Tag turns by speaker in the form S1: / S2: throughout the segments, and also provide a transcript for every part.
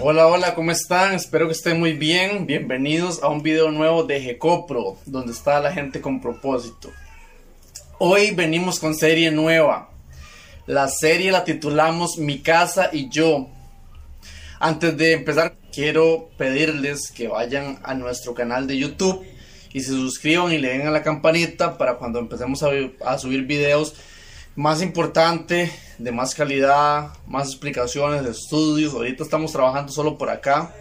S1: Hola, hola, ¿cómo están? Espero que estén muy bien. Bienvenidos a un video nuevo de Gecopro, donde está la gente con propósito. Hoy venimos con serie nueva. La serie la titulamos Mi casa y yo. Antes de empezar, quiero pedirles que vayan a nuestro canal de YouTube y se suscriban y le den a la campanita para cuando empecemos a, a subir videos más importante, de más calidad, más explicaciones, estudios. Ahorita estamos trabajando solo por acá,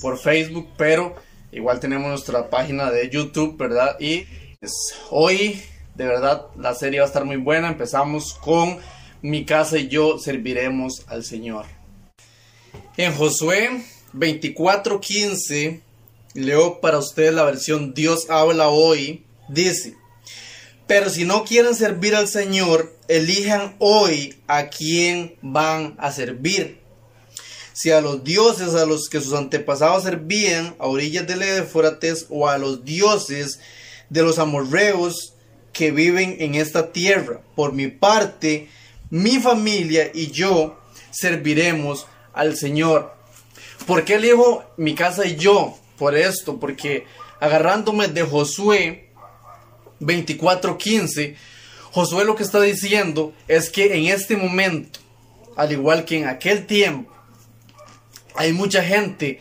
S1: por Facebook, pero igual tenemos nuestra página de YouTube, ¿verdad? Y pues, hoy, de verdad, la serie va a estar muy buena. Empezamos con Mi casa y yo serviremos al Señor. En Josué 24:15, leo para ustedes la versión Dios habla hoy, dice. Pero si no quieren servir al Señor, elijan hoy a quién van a servir. Si a los dioses a los que sus antepasados servían a orillas del Éufrates o a los dioses de los amorreos que viven en esta tierra. Por mi parte, mi familia y yo serviremos al Señor. ¿Por qué elijo mi casa y yo? Por esto, porque agarrándome de Josué 24:15, Josué lo que está diciendo es que en este momento, al igual que en aquel tiempo, hay mucha gente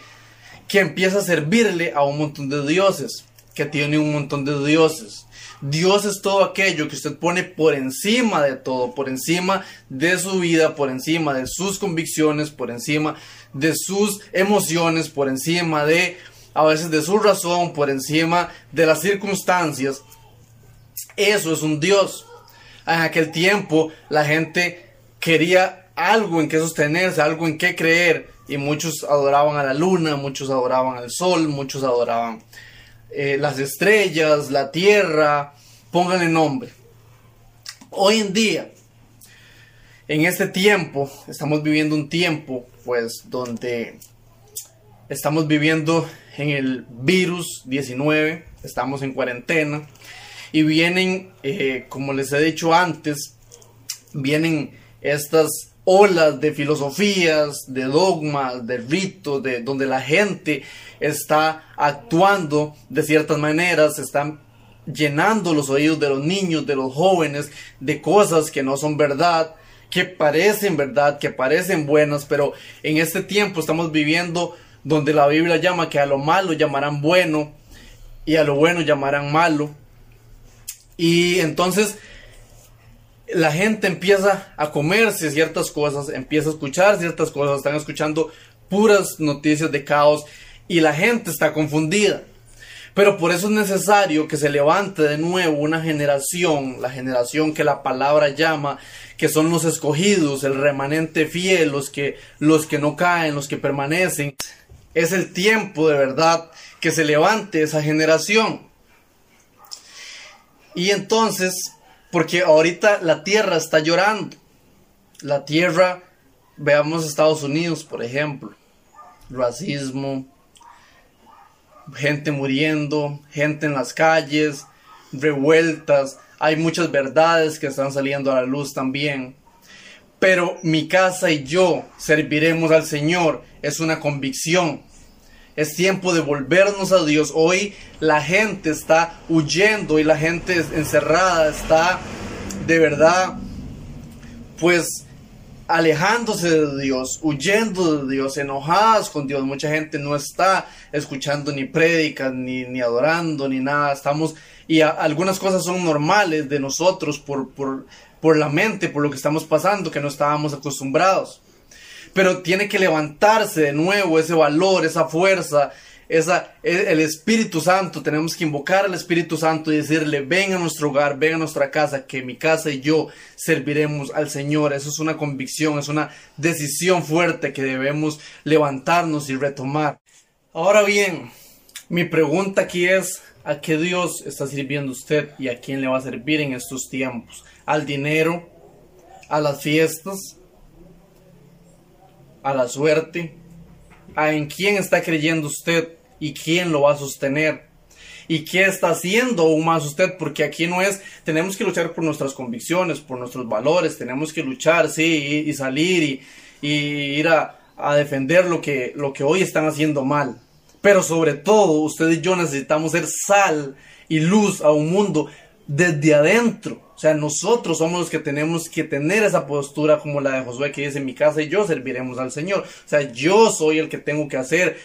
S1: que empieza a servirle a un montón de dioses, que tiene un montón de dioses. Dios es todo aquello que usted pone por encima de todo, por encima de su vida, por encima de sus convicciones, por encima de sus emociones, por encima de a veces de su razón, por encima de las circunstancias. Eso es un Dios. En aquel tiempo la gente quería algo en que sostenerse, algo en que creer. Y muchos adoraban a la luna, muchos adoraban al sol, muchos adoraban eh, las estrellas, la tierra, pónganle nombre. Hoy en día, en este tiempo, estamos viviendo un tiempo, pues, donde estamos viviendo en el virus 19, estamos en cuarentena, y vienen, eh, como les he dicho antes, vienen estas olas de filosofías, de dogmas, de ritos, de donde la gente está actuando de ciertas maneras, están llenando los oídos de los niños, de los jóvenes, de cosas que no son verdad, que parecen verdad, que parecen buenas, pero en este tiempo estamos viviendo donde la Biblia llama que a lo malo llamarán bueno y a lo bueno llamarán malo. Y entonces la gente empieza a comerse ciertas cosas, empieza a escuchar ciertas cosas, están escuchando puras noticias de caos y la gente está confundida. Pero por eso es necesario que se levante de nuevo una generación, la generación que la palabra llama, que son los escogidos, el remanente fiel, los que, los que no caen, los que permanecen. Es el tiempo de verdad que se levante esa generación. Y entonces, porque ahorita la tierra está llorando. La tierra, veamos Estados Unidos, por ejemplo. Racismo, gente muriendo, gente en las calles, revueltas. Hay muchas verdades que están saliendo a la luz también. Pero mi casa y yo serviremos al Señor. Es una convicción. Es tiempo de volvernos a Dios. Hoy la gente está huyendo y la gente encerrada está de verdad pues alejándose de Dios, huyendo de Dios, enojadas con Dios. Mucha gente no está escuchando ni prédicas, ni, ni adorando, ni nada. Estamos, y algunas cosas son normales de nosotros por, por, por la mente, por lo que estamos pasando, que no estábamos acostumbrados pero tiene que levantarse de nuevo ese valor, esa fuerza, esa, e, el Espíritu Santo. Tenemos que invocar al Espíritu Santo y decirle, ven a nuestro hogar, ven a nuestra casa, que mi casa y yo serviremos al Señor. Eso es una convicción, es una decisión fuerte que debemos levantarnos y retomar. Ahora bien, mi pregunta aquí es, ¿a qué Dios está sirviendo usted y a quién le va a servir en estos tiempos? ¿Al dinero? ¿A las fiestas? A la suerte, a en quién está creyendo usted y quién lo va a sostener. ¿Y qué está haciendo aún más usted? Porque aquí no es, tenemos que luchar por nuestras convicciones, por nuestros valores, tenemos que luchar, sí, y, salir y, ir a, defender lo que, lo que hoy están haciendo mal. Pero sobre todo, usted y yo necesitamos ser sal y luz a un mundo desde adentro. O sea, nosotros somos los que tenemos que tener esa postura como la de Josué que dice, en mi casa y yo serviremos al Señor. O sea, yo soy el que tengo que hacer,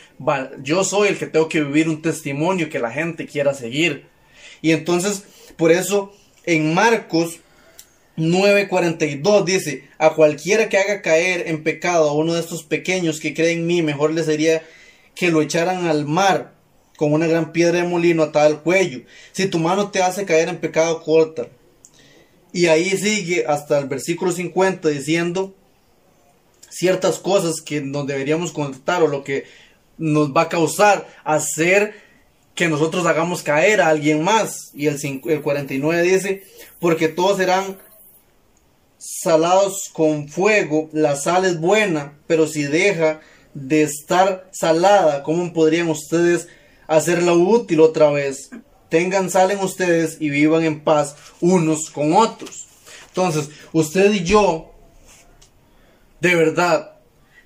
S1: yo soy el que tengo que vivir un testimonio que la gente quiera seguir. Y entonces, por eso, en Marcos 9:42 dice, a cualquiera que haga caer en pecado a uno de estos pequeños que creen en mí, mejor le sería que lo echaran al mar con una gran piedra de molino atada al cuello. Si tu mano te hace caer en pecado, corta. Y ahí sigue hasta el versículo 50 diciendo ciertas cosas que nos deberíamos contar o lo que nos va a causar hacer que nosotros hagamos caer a alguien más. Y el, el 49 dice, porque todos serán salados con fuego, la sal es buena, pero si deja de estar salada, ¿cómo podrían ustedes hacerla útil otra vez? Tengan sal en ustedes y vivan en paz unos con otros. Entonces, usted y yo, de verdad,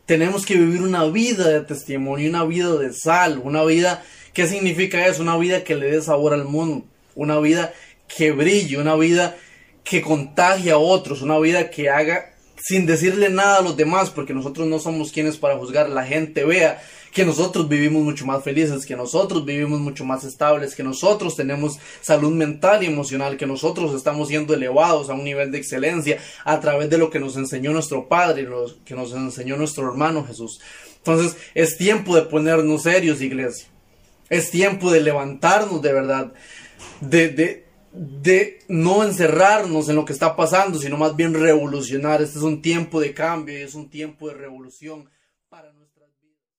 S1: tenemos que vivir una vida de testimonio, una vida de sal, una vida, ¿qué significa eso? Una vida que le dé sabor al mundo, una vida que brille, una vida que contagie a otros, una vida que haga sin decirle nada a los demás, porque nosotros no somos quienes para juzgar, la gente vea que nosotros vivimos mucho más felices, que nosotros vivimos mucho más estables, que nosotros tenemos salud mental y emocional, que nosotros estamos siendo elevados a un nivel de excelencia a través de lo que nos enseñó nuestro Padre, lo que nos enseñó nuestro hermano Jesús. Entonces es tiempo de ponernos serios, iglesia. Es tiempo de levantarnos de verdad, de, de, de no encerrarnos en lo que está pasando, sino más bien revolucionar. Este es un tiempo de cambio y es un tiempo de revolución